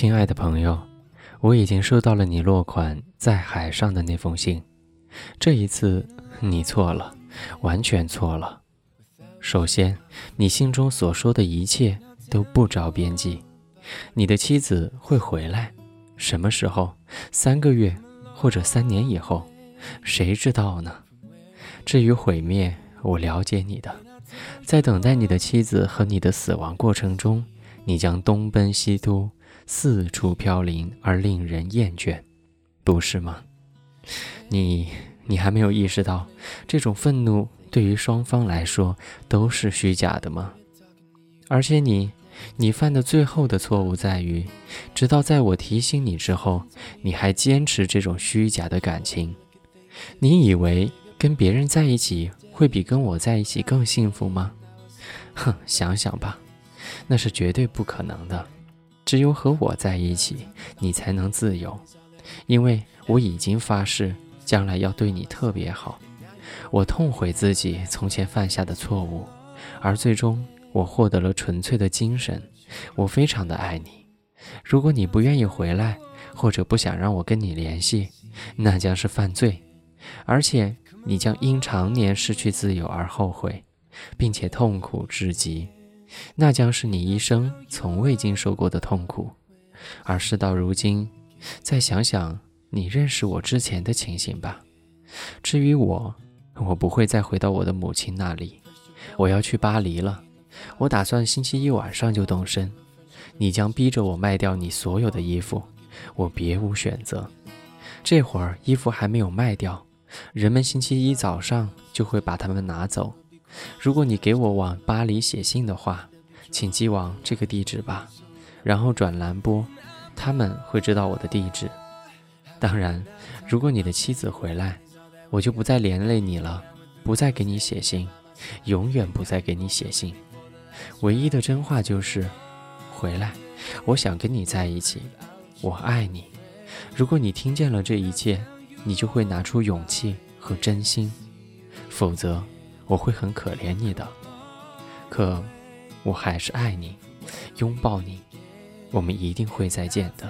亲爱的朋友，我已经收到了你落款在海上的那封信。这一次你错了，完全错了。首先，你心中所说的一切都不着边际。你的妻子会回来，什么时候？三个月或者三年以后，谁知道呢？至于毁灭，我了解你的，在等待你的妻子和你的死亡过程中，你将东奔西突。四处飘零而令人厌倦，不是吗？你你还没有意识到，这种愤怒对于双方来说都是虚假的吗？而且你你犯的最后的错误在于，直到在我提醒你之后，你还坚持这种虚假的感情。你以为跟别人在一起会比跟我在一起更幸福吗？哼，想想吧，那是绝对不可能的。只有和我在一起，你才能自由，因为我已经发誓，将来要对你特别好。我痛悔自己从前犯下的错误，而最终我获得了纯粹的精神。我非常的爱你。如果你不愿意回来，或者不想让我跟你联系，那将是犯罪，而且你将因常年失去自由而后悔，并且痛苦至极。那将是你一生从未经受过的痛苦，而事到如今，再想想你认识我之前的情形吧。至于我，我不会再回到我的母亲那里，我要去巴黎了。我打算星期一晚上就动身。你将逼着我卖掉你所有的衣服，我别无选择。这会儿衣服还没有卖掉，人们星期一早上就会把它们拿走。如果你给我往巴黎写信的话，请寄往这个地址吧，然后转兰波，他们会知道我的地址。当然，如果你的妻子回来，我就不再连累你了，不再给你写信，永远不再给你写信。唯一的真话就是，回来，我想跟你在一起，我爱你。如果你听见了这一切，你就会拿出勇气和真心，否则。我会很可怜你的，可我还是爱你，拥抱你，我们一定会再见的。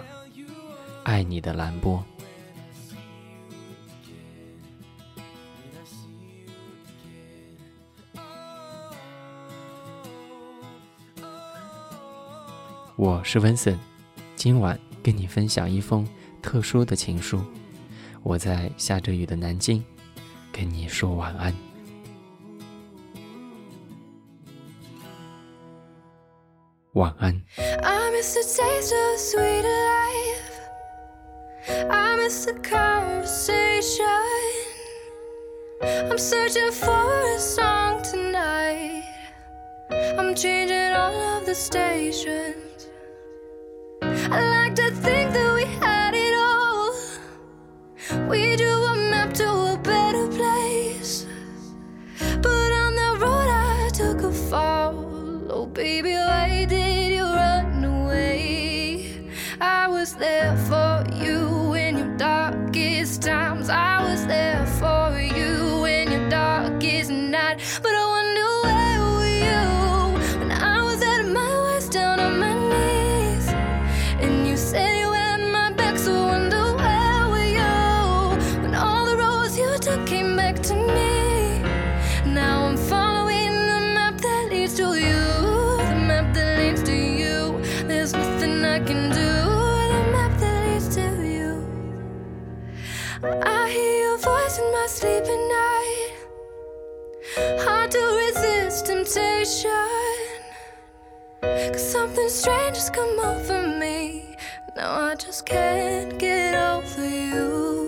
爱你的蓝波。我是温森，今晚跟你分享一封特殊的情书。我在下着雨的南京，跟你说晚安。晚安。I miss the taste of sweet life. I miss the conversation. I'm searching for a song tonight. I'm changing all of the stations. I like to think that we had it all. We drew Cause something strange has come over me. Now I just can't get over you.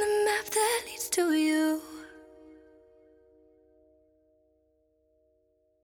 to you.